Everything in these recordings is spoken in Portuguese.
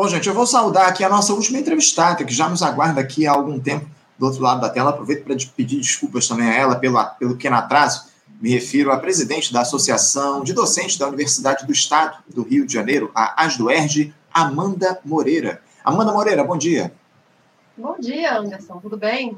Bom, gente, eu vou saudar aqui a nossa última entrevistada, que já nos aguarda aqui há algum tempo do outro lado da tela. Aproveito para pedir desculpas também a ela pelo, pelo pequeno atraso. Me refiro à presidente da Associação de Docentes da Universidade do Estado do Rio de Janeiro, a ASDUERJ, Amanda Moreira. Amanda Moreira, bom dia. Bom dia, Anderson. Tudo bem?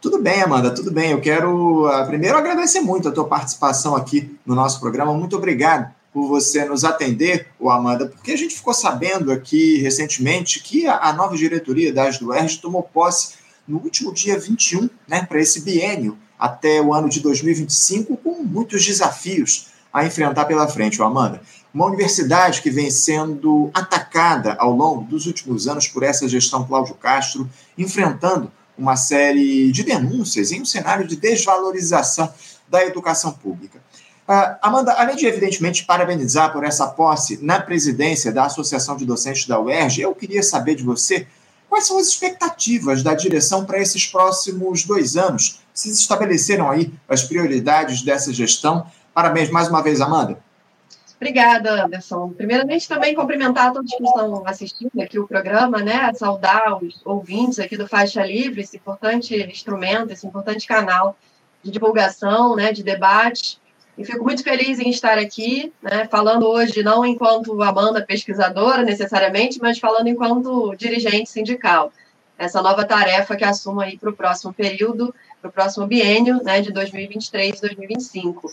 Tudo bem, Amanda, tudo bem. Eu quero uh, primeiro agradecer muito a tua participação aqui no nosso programa. Muito obrigado por você nos atender, o Amanda, porque a gente ficou sabendo aqui recentemente que a, nova diretoria da ASDUERJ tomou posse no último dia 21, né, para esse biênio até o ano de 2025, com muitos desafios a enfrentar pela frente, o Amanda. Uma universidade que vem sendo atacada ao longo dos últimos anos por essa gestão Cláudio Castro, enfrentando uma série de denúncias em um cenário de desvalorização da educação pública. Uh, Amanda, além de, evidentemente, parabenizar por essa posse na presidência da Associação de Docentes da UERJ, eu queria saber de você quais são as expectativas da direção para esses próximos dois anos. Se estabeleceram aí as prioridades dessa gestão. Parabéns mais uma vez, Amanda. Obrigada, Anderson. Primeiramente, também cumprimentar todos que estão assistindo aqui o programa, né? Saudar os ouvintes aqui do Faixa Livre, esse importante instrumento, esse importante canal de divulgação, né, de debate. E fico muito feliz em estar aqui, né, falando hoje não enquanto Amanda pesquisadora necessariamente, mas falando enquanto dirigente sindical. Essa nova tarefa que assumo aí para o próximo período, para o próximo biênio, né, de 2023 2025.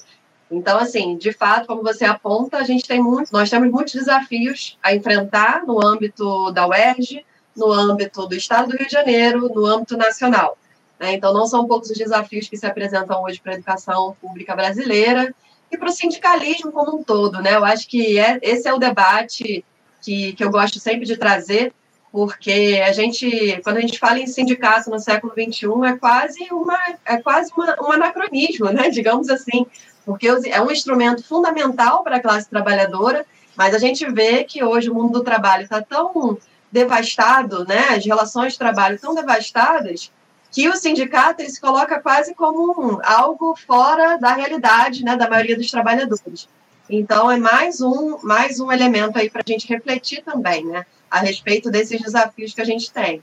Então, assim, de fato, como você aponta, a gente tem muito, nós temos muitos desafios a enfrentar no âmbito da UERJ, no âmbito do Estado do Rio de Janeiro, no âmbito nacional. Né? Então, não são poucos os desafios que se apresentam hoje para a educação pública brasileira e para o sindicalismo como um todo. Né? Eu acho que é, esse é o debate que, que eu gosto sempre de trazer, porque a gente, quando a gente fala em sindicato no século XXI, é quase, uma, é quase uma, um anacronismo, né? digamos assim, porque é um instrumento fundamental para a classe trabalhadora, mas a gente vê que hoje o mundo do trabalho está tão devastado, né? as relações de trabalho tão devastadas, que o sindicato ele se coloca quase como um, algo fora da realidade né, da maioria dos trabalhadores. Então, é mais um, mais um elemento aí para a gente refletir também, né, a respeito desses desafios que a gente tem.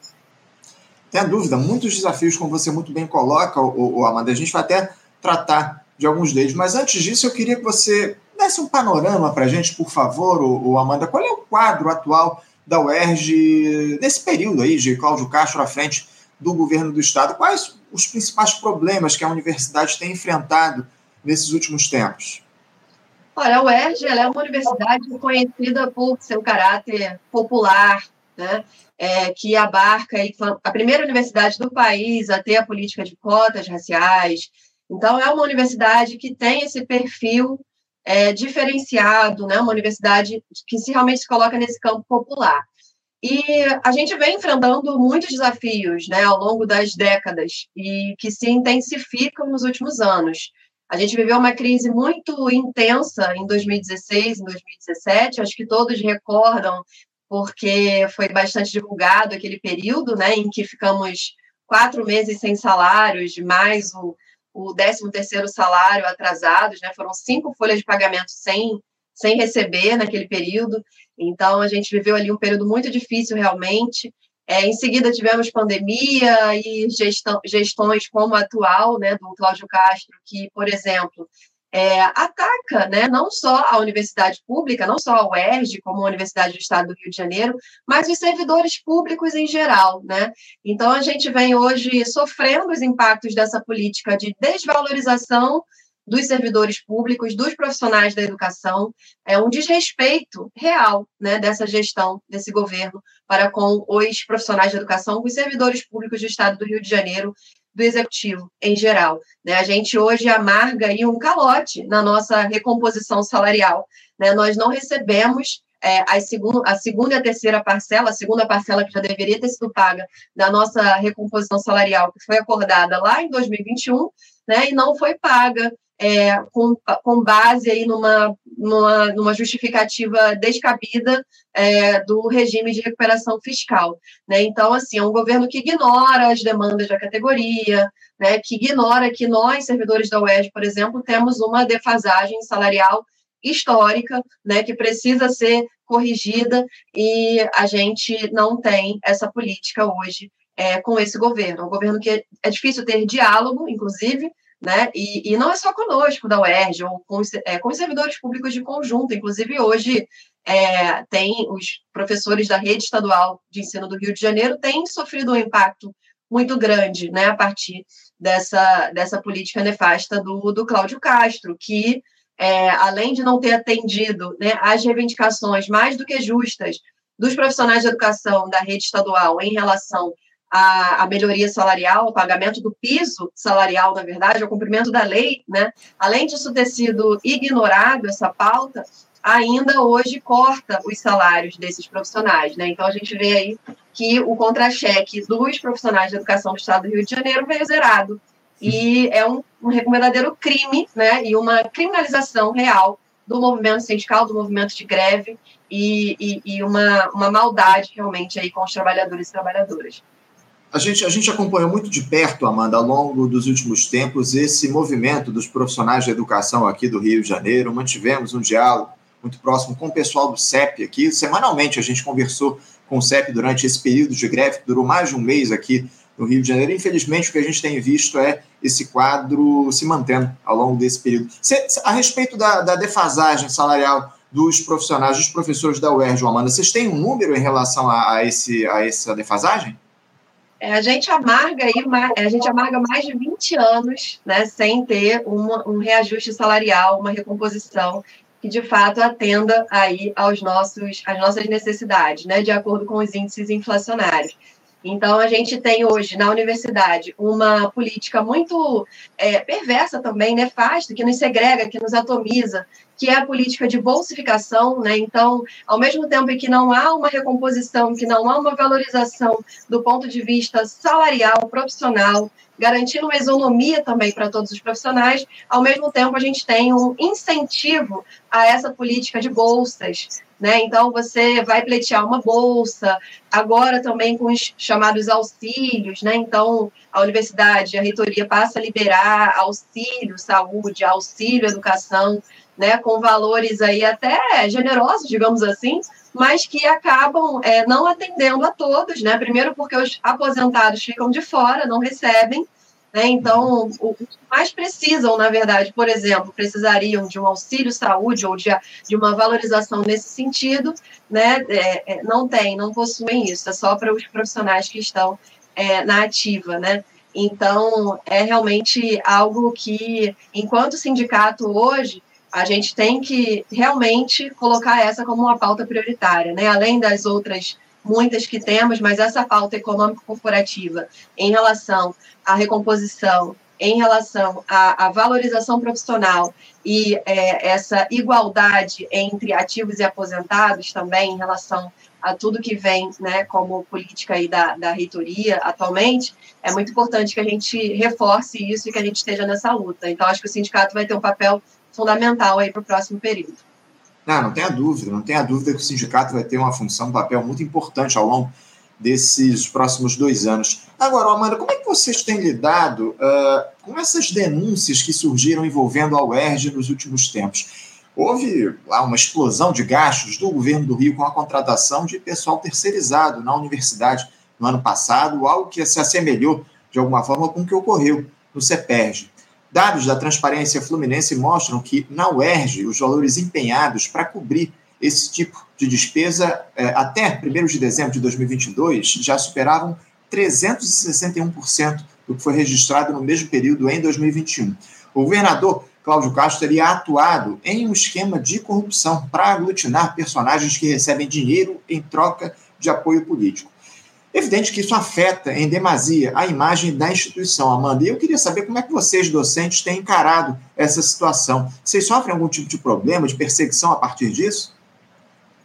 Tem dúvida, muitos desafios, como você muito bem coloca, o, o Amanda, a gente vai até tratar de alguns deles, mas antes disso, eu queria que você desse um panorama para a gente, por favor, o Amanda, qual é o quadro atual da UERJ nesse período aí de Cláudio Castro à frente do governo do Estado. Quais os principais problemas que a universidade tem enfrentado nesses últimos tempos? Olha, a UERJ é uma universidade conhecida por seu caráter popular, né? É, que abarca a primeira universidade do país a ter a política de cotas raciais. Então, é uma universidade que tem esse perfil é, diferenciado, né? uma universidade que se realmente se coloca nesse campo popular. E a gente vem enfrentando muitos desafios né, ao longo das décadas e que se intensificam nos últimos anos. A gente viveu uma crise muito intensa em 2016, em 2017, acho que todos recordam, porque foi bastante divulgado aquele período né, em que ficamos quatro meses sem salários, mais o, o 13º salário atrasados, né, foram cinco folhas de pagamento sem, sem receber naquele período. Então, a gente viveu ali um período muito difícil, realmente. É, em seguida, tivemos pandemia e gestão, gestões como a atual, né, do Cláudio Castro, que, por exemplo, é, ataca né, não só a universidade pública, não só a UERJ, como a Universidade do Estado do Rio de Janeiro, mas os servidores públicos em geral. Né? Então, a gente vem hoje sofrendo os impactos dessa política de desvalorização dos servidores públicos, dos profissionais da educação, é um desrespeito real né, dessa gestão, desse governo, para com os profissionais da educação, com os servidores públicos do Estado do Rio de Janeiro, do Executivo em geral. Né? A gente hoje amarga aí um calote na nossa recomposição salarial. Né? Nós não recebemos é, a, segunda, a segunda e a terceira parcela, a segunda parcela que já deveria ter sido paga da nossa recomposição salarial, que foi acordada lá em 2021, né, e não foi paga é, com, com base aí numa, numa, numa justificativa descabida é, do regime de recuperação fiscal. Né? Então, assim, é um governo que ignora as demandas da categoria, né, que ignora que nós, servidores da UES, por exemplo, temos uma defasagem salarial histórica, né, que precisa ser corrigida e a gente não tem essa política hoje é, com esse governo. É um governo que é difícil ter diálogo, inclusive, né? E, e não é só conosco da UERJ, ou com, é, com os servidores públicos de conjunto. Inclusive, hoje é, tem os professores da rede estadual de ensino do Rio de Janeiro têm sofrido um impacto muito grande, né, a partir dessa, dessa política nefasta do, do Cláudio Castro, que, é, além de não ter atendido né, às reivindicações mais do que justas dos profissionais de educação da rede estadual em relação à, à melhoria salarial, ao pagamento do piso salarial, na verdade, ao cumprimento da lei, né, além disso ter sido ignorado, essa pauta, ainda hoje corta os salários desses profissionais, né? Então a gente vê aí que o contra-cheque dos profissionais de educação do Estado do Rio de Janeiro veio zerado e é um, um verdadeiro crime, né? E uma criminalização real do movimento sindical, do movimento de greve e, e, e uma, uma maldade realmente aí com os trabalhadores e trabalhadoras. A gente, a gente acompanhou muito de perto, Amanda, ao longo dos últimos tempos, esse movimento dos profissionais de educação aqui do Rio de Janeiro. Mantivemos um diálogo muito próximo com o pessoal do CEP aqui. Semanalmente a gente conversou com o CEP durante esse período de greve, que durou mais de um mês aqui no Rio de Janeiro. Infelizmente, o que a gente tem visto é esse quadro se mantendo ao longo desse período. a respeito da, da defasagem salarial dos profissionais, dos professores da UERJ, Amanda, vocês têm um número em relação a, a, esse, a essa defasagem? É, a gente amarga aí, a gente amarga mais de 20 anos, né, sem ter uma, um reajuste salarial, uma recomposição que de fato atenda aí aos nossos, às nossas necessidades, né, de acordo com os índices inflacionários. Então, a gente tem hoje na universidade uma política muito é, perversa também, nefasta, que nos segrega, que nos atomiza, que é a política de bolsificação. Né? Então, ao mesmo tempo em que não há uma recomposição, que não há uma valorização do ponto de vista salarial, profissional, garantindo uma isonomia também para todos os profissionais. Ao mesmo tempo, a gente tem um incentivo a essa política de bolsas. Né? Então, você vai pleitear uma bolsa, agora também com os chamados auxílios. Né? Então, a universidade, a reitoria passa a liberar auxílio saúde, auxílio educação, né? com valores aí até generosos, digamos assim, mas que acabam é, não atendendo a todos, né? Primeiro porque os aposentados ficam de fora, não recebem, né? Então, os que mais precisam, na verdade, por exemplo, precisariam de um auxílio saúde ou de, de uma valorização nesse sentido, né? É, é, não tem, não possuem isso, é só para os profissionais que estão é, na ativa, né? Então, é realmente algo que, enquanto sindicato hoje, a gente tem que realmente colocar essa como uma pauta prioritária, né? Além das outras muitas que temos, mas essa pauta econômico-corporativa em relação à recomposição, em relação à, à valorização profissional e é, essa igualdade entre ativos e aposentados também em relação a tudo que vem né, como política aí da, da reitoria atualmente, é muito importante que a gente reforce isso e que a gente esteja nessa luta. Então, acho que o sindicato vai ter um papel fundamental aí para o próximo período. Não, não tenha dúvida, não tenha dúvida que o sindicato vai ter uma função, um papel muito importante ao longo desses próximos dois anos. Agora, Amanda, como é que vocês têm lidado uh, com essas denúncias que surgiram envolvendo a UERJ nos últimos tempos? Houve lá uma explosão de gastos do governo do Rio com a contratação de pessoal terceirizado na universidade no ano passado, algo que se assemelhou de alguma forma com o que ocorreu no CEPERJ. Dados da Transparência Fluminense mostram que, na UERJ, os valores empenhados para cobrir esse tipo de despesa é, até 1 de dezembro de 2022 já superavam 361% do que foi registrado no mesmo período em 2021. O governador Cláudio Castro teria atuado em um esquema de corrupção para aglutinar personagens que recebem dinheiro em troca de apoio político. Evidente que isso afeta em demasia a imagem da instituição, Amanda. E eu queria saber como é que vocês, docentes, têm encarado essa situação. Vocês sofrem algum tipo de problema, de perseguição a partir disso?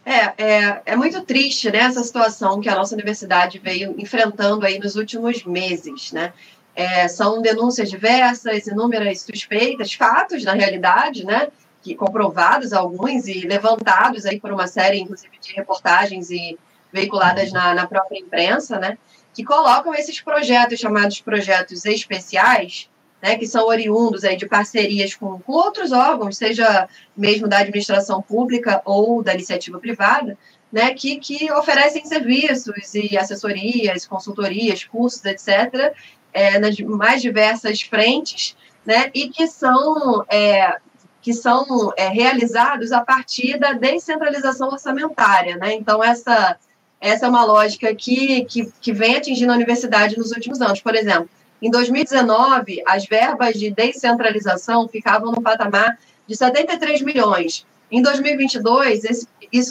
É, é, é muito triste né, essa situação que a nossa universidade veio enfrentando aí nos últimos meses, né? É, são denúncias diversas, inúmeras suspeitas, fatos, na realidade, né? Que comprovados alguns e levantados aí por uma série, inclusive, de reportagens e veiculadas na, na própria imprensa, né, que colocam esses projetos chamados projetos especiais né, que são oriundos aí de parcerias com, com outros órgãos, seja mesmo da administração pública ou da iniciativa privada, né, que, que oferecem serviços e assessorias, consultorias, cursos, etc., é, nas mais diversas frentes, né, e que são, é, que são é, realizados a partir da descentralização orçamentária. Né? Então, essa, essa é uma lógica que, que, que vem atingindo a universidade nos últimos anos. Por exemplo, em 2019, as verbas de descentralização ficavam no patamar de 73 milhões. Em 2022, esse,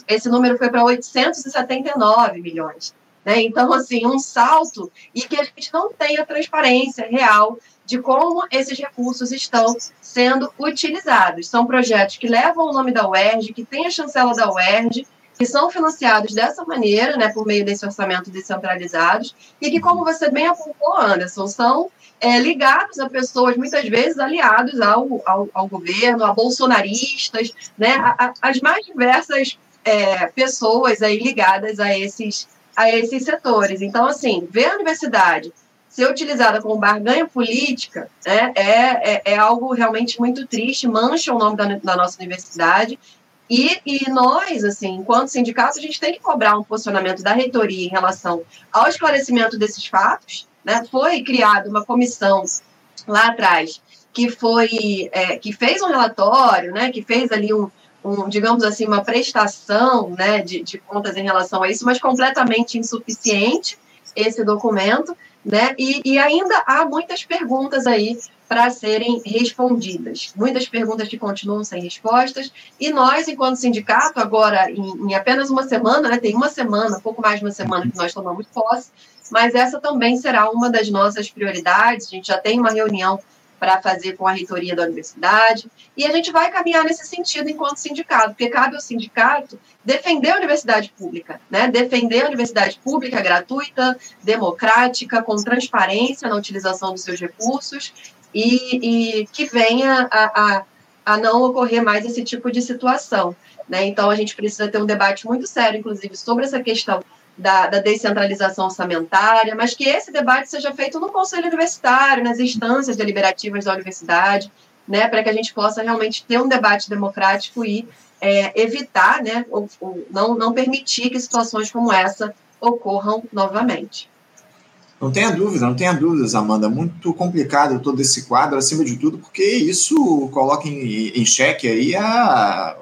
esse número foi para 879 milhões. Né? Então, assim, um salto e que a gente não tem a transparência real de como esses recursos estão sendo utilizados. São projetos que levam o nome da UERJ, que têm a chancela da UERJ, que são financiados dessa maneira, né, por meio desse orçamento descentralizados, e que, como você bem apontou, Anderson, são é, ligados a pessoas, muitas vezes aliados ao, ao, ao governo, a bolsonaristas, né, a, a, as mais diversas é, pessoas aí ligadas a esses, a esses setores. Então, assim, ver a universidade ser utilizada como barganha política né, é, é, é, algo realmente muito triste, mancha o nome da, da nossa universidade e, e, nós, assim, enquanto sindicato, a gente tem que cobrar um posicionamento da reitoria em relação ao esclarecimento desses fatos. Né? Foi criada uma comissão lá atrás que foi é, que fez um relatório, né? Que fez ali um, um digamos assim, uma prestação, né? De, de contas em relação a isso, mas completamente insuficiente esse documento, né? E, e ainda há muitas perguntas aí para serem respondidas. Muitas perguntas que continuam sem respostas, e nós, enquanto sindicato, agora, em, em apenas uma semana, né, tem uma semana, pouco mais de uma semana que nós tomamos posse, mas essa também será uma das nossas prioridades. A gente já tem uma reunião para fazer com a reitoria da universidade, e a gente vai caminhar nesse sentido enquanto sindicato, porque cabe ao sindicato defender a universidade pública, né? defender a universidade pública gratuita, democrática, com transparência na utilização dos seus recursos, e, e que venha a, a, a, não ocorrer mais esse tipo de situação. Né? Então, a gente precisa ter um debate muito sério, inclusive, sobre essa questão da, da, descentralização orçamentária, mas que esse debate seja feito no Conselho Universitário, nas instâncias deliberativas da universidade, né, para que a gente possa realmente ter um debate democrático e é, evitar, né, ou, ou não, não permitir que situações como essa ocorram novamente. Não tenha dúvida, não tenha dúvidas, Amanda. Muito complicado todo esse quadro, acima de tudo, porque isso coloca em, em xeque aí a,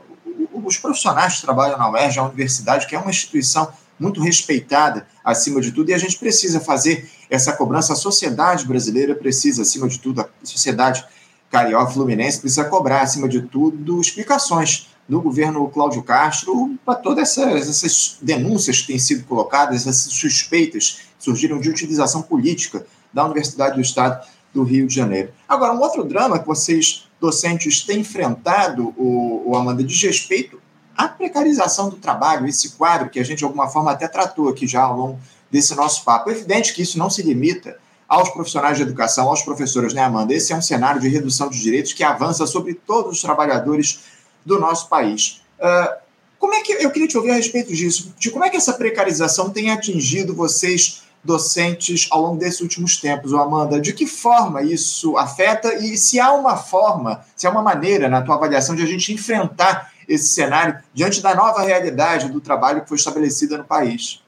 os profissionais que trabalham na UERJ, a universidade, que é uma instituição muito respeitada acima de tudo, e a gente precisa fazer essa cobrança. A sociedade brasileira precisa, acima de tudo, a sociedade carioca fluminense precisa cobrar, acima de tudo, explicações do governo Cláudio Castro para todas essas, essas, denúncias que têm sido colocadas, essas suspeitas que surgiram de utilização política da Universidade do Estado do Rio de Janeiro. Agora, um outro drama que vocês, docentes, têm enfrentado, o, o Amanda, diz respeito à precarização do trabalho, esse quadro que a gente, de alguma forma, até tratou aqui já ao longo desse nosso papo. É evidente que isso não se limita aos profissionais de educação, aos professores, né, Amanda? Esse é um cenário de redução de direitos que avança sobre todos os trabalhadores do nosso país. Uh, como é que eu queria te ouvir a respeito disso? De como é que essa precarização tem atingido vocês docentes ao longo desses últimos tempos, Amanda? De que forma isso afeta e se há uma forma, se há uma maneira, na tua avaliação, de a gente enfrentar esse cenário diante da nova realidade do trabalho que foi estabelecida no país?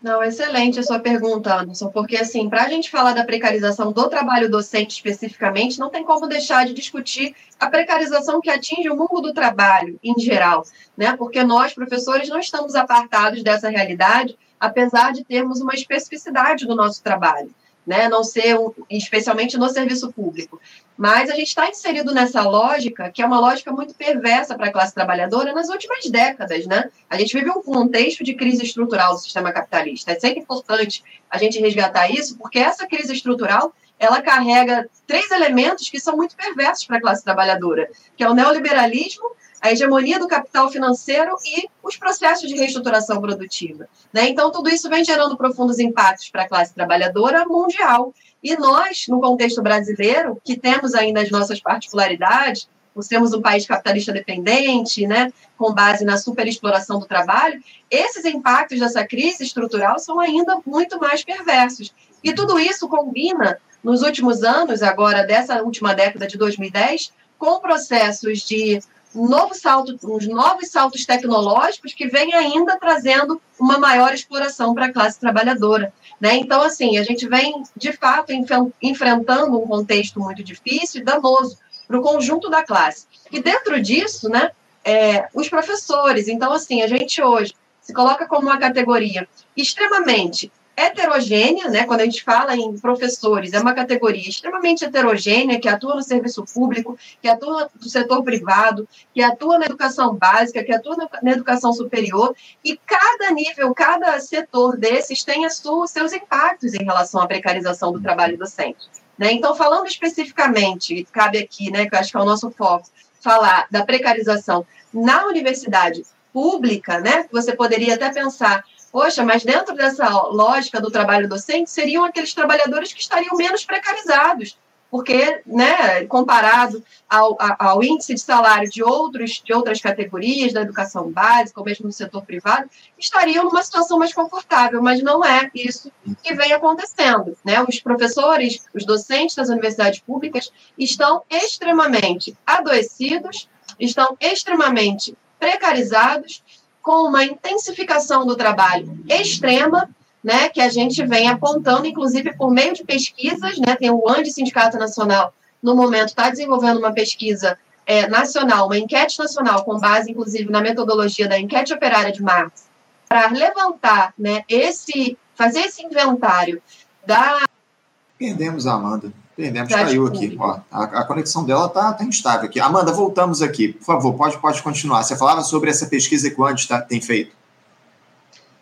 Não, excelente a sua pergunta, Anderson, porque assim, para a gente falar da precarização do trabalho docente especificamente, não tem como deixar de discutir a precarização que atinge o mundo do trabalho em geral, né? Porque nós, professores, não estamos apartados dessa realidade, apesar de termos uma especificidade do nosso trabalho né, não ser, um, especialmente no serviço público. Mas a gente está inserido nessa lógica, que é uma lógica muito perversa para a classe trabalhadora nas últimas décadas. Né? A gente vive um contexto de crise estrutural do sistema capitalista. É sempre importante a gente resgatar isso, porque essa crise estrutural ela carrega três elementos que são muito perversos para a classe trabalhadora, que é o neoliberalismo, a hegemonia do capital financeiro e os processos de reestruturação produtiva. Né? Então, tudo isso vem gerando profundos impactos para a classe trabalhadora mundial. E nós, no contexto brasileiro, que temos ainda as nossas particularidades, por sermos um país capitalista dependente, né, com base na superexploração do trabalho, esses impactos dessa crise estrutural são ainda muito mais perversos. E tudo isso combina nos últimos anos, agora dessa última década de 2010, com processos de novo salto, uns novos saltos tecnológicos que vêm ainda trazendo uma maior exploração para a classe trabalhadora. Né? Então, assim, a gente vem, de fato, enfrentando um contexto muito difícil e danoso para o conjunto da classe. E dentro disso, né, é, os professores. Então, assim, a gente hoje se coloca como uma categoria extremamente heterogênea, né? Quando a gente fala em professores, é uma categoria extremamente heterogênea que atua no serviço público, que atua no setor privado, que atua na educação básica, que atua na educação superior, e cada nível, cada setor desses tem os seus impactos em relação à precarização do trabalho docente. Né? Então, falando especificamente, cabe aqui, né, que eu acho que é o nosso foco, falar da precarização na universidade pública, né? Você poderia até pensar Poxa, mas dentro dessa lógica do trabalho docente, seriam aqueles trabalhadores que estariam menos precarizados, porque, né, comparado ao, ao índice de salário de, outros, de outras categorias da educação básica, ou mesmo no setor privado, estariam numa situação mais confortável, mas não é isso que vem acontecendo. Né? Os professores, os docentes das universidades públicas estão extremamente adoecidos, estão extremamente precarizados com uma intensificação do trabalho extrema, né, que a gente vem apontando, inclusive por meio de pesquisas, né, tem o ANDE Sindicato Nacional, no momento, está desenvolvendo uma pesquisa é, nacional, uma enquete nacional, com base, inclusive, na metodologia da enquete operária de Marx, para levantar né, esse, fazer esse inventário da. Perdemos a Amanda. Perdemos, caiu aqui. Ó, a, a, conexão dela tá, tá instável aqui. Amanda, voltamos aqui. Por favor, pode, pode continuar. Você falava sobre essa pesquisa que o tá, tem feito.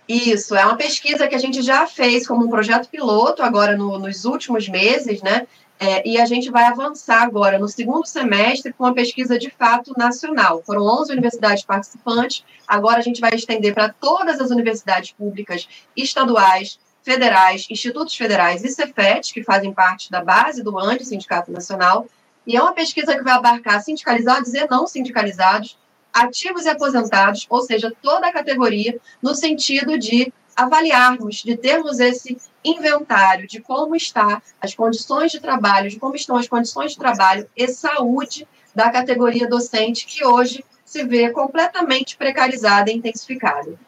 Isso, é uma pesquisa que a gente já fez como um projeto piloto agora no, nos últimos meses, né? É, e a gente vai avançar agora no segundo semestre com uma pesquisa de fato nacional. Foram 11 universidades participantes, agora a gente vai estender para todas as universidades públicas estaduais, federais, institutos federais e Cefet, que fazem parte da base do ANDE, Sindicato Nacional, e é uma pesquisa que vai abarcar sindicalizados e não sindicalizados, ativos e aposentados, ou seja, toda a categoria, no sentido de avaliarmos, de termos esse inventário de como está as condições de trabalho, de como estão as condições de trabalho e saúde da categoria docente, que hoje se vê completamente precarizada e intensificada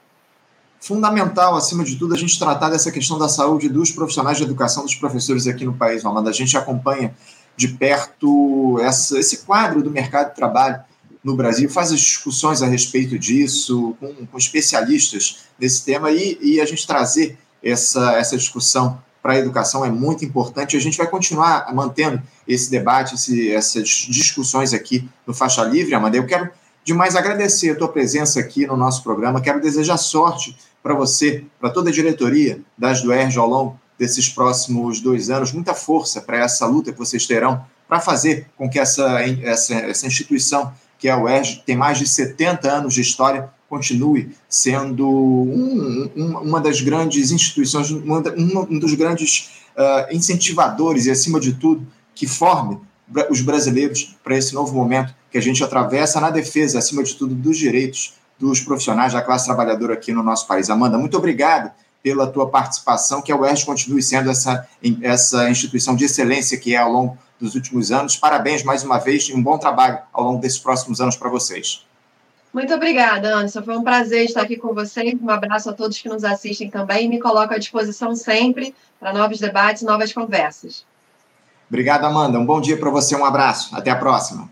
fundamental, acima de tudo, a gente tratar dessa questão da saúde dos profissionais de educação, dos professores aqui no país, Amanda. A gente acompanha de perto essa, esse quadro do mercado de trabalho no Brasil, faz as discussões a respeito disso, com, com especialistas nesse tema, e, e, a gente trazer essa, essa discussão para a educação é muito importante. A gente vai continuar mantendo esse debate, esse, essas discussões aqui no Faixa Livre, Amanda. Eu quero demais agradecer a tua presença aqui no nosso programa, quero desejar sorte para você, para toda a diretoria das do ERJ ao longo desses próximos dois anos, muita força para essa luta que vocês terão para fazer com que essa, essa, essa instituição, que é o ERJ, tem mais de 70 anos de história, continue sendo um, um, uma das grandes instituições, uma, um dos grandes uh, incentivadores e, acima de tudo, que forme os brasileiros para esse novo momento que a gente atravessa na defesa, acima de tudo, dos direitos dos profissionais da classe trabalhadora aqui no nosso país. Amanda, muito obrigado pela tua participação, que a UERJ continue sendo essa, essa instituição de excelência que é ao longo dos últimos anos. Parabéns mais uma vez e um bom trabalho ao longo desses próximos anos para vocês. Muito obrigada, Anderson. Foi um prazer estar aqui com vocês. Um abraço a todos que nos assistem também e me coloco à disposição sempre para novos debates, novas conversas. Obrigado, Amanda. Um bom dia para você, um abraço. Até a próxima.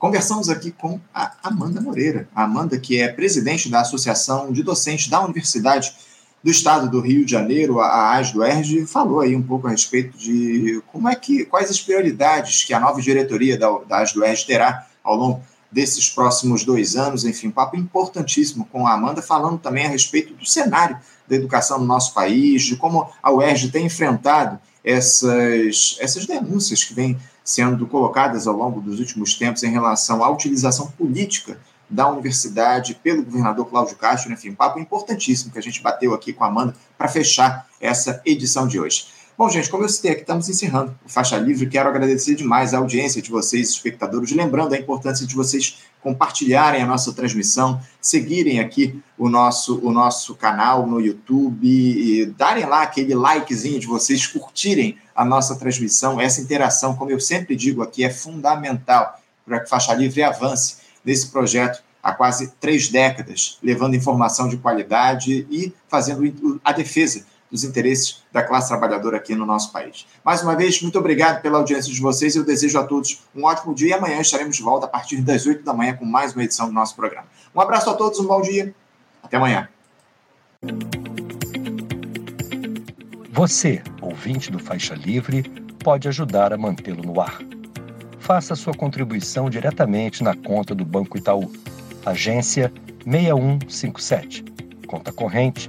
Conversamos aqui com a Amanda Moreira. A Amanda, que é presidente da Associação de Docentes da Universidade do Estado do Rio de Janeiro, a ASDOERJ, falou aí um pouco a respeito de como é que, quais as prioridades que a nova diretoria da, da ASDOERJ terá ao longo desses próximos dois anos. Enfim, papo importantíssimo com a Amanda, falando também a respeito do cenário da educação no nosso país, de como a UERJ tem enfrentado essas, essas denúncias que vêm sendo colocadas ao longo dos últimos tempos em relação à utilização política da universidade pelo governador Cláudio Castro, enfim, um papo importantíssimo que a gente bateu aqui com a Amanda para fechar essa edição de hoje. Bom, gente, como eu citei aqui, estamos encerrando o Faixa Livre. Quero agradecer demais a audiência de vocês, espectadores, lembrando a importância de vocês compartilharem a nossa transmissão, seguirem aqui o nosso, o nosso canal no YouTube, e darem lá aquele likezinho de vocês, curtirem a nossa transmissão. Essa interação, como eu sempre digo aqui, é fundamental para que Faixa Livre avance nesse projeto há quase três décadas, levando informação de qualidade e fazendo a defesa dos interesses da classe trabalhadora aqui no nosso país. Mais uma vez, muito obrigado pela audiência de vocês. Eu desejo a todos um ótimo dia e amanhã estaremos de volta a partir das 8 da manhã com mais uma edição do nosso programa. Um abraço a todos, um bom dia. Até amanhã. Você, ouvinte do Faixa Livre, pode ajudar a mantê-lo no ar. Faça sua contribuição diretamente na conta do Banco Itaú. Agência 6157. Conta corrente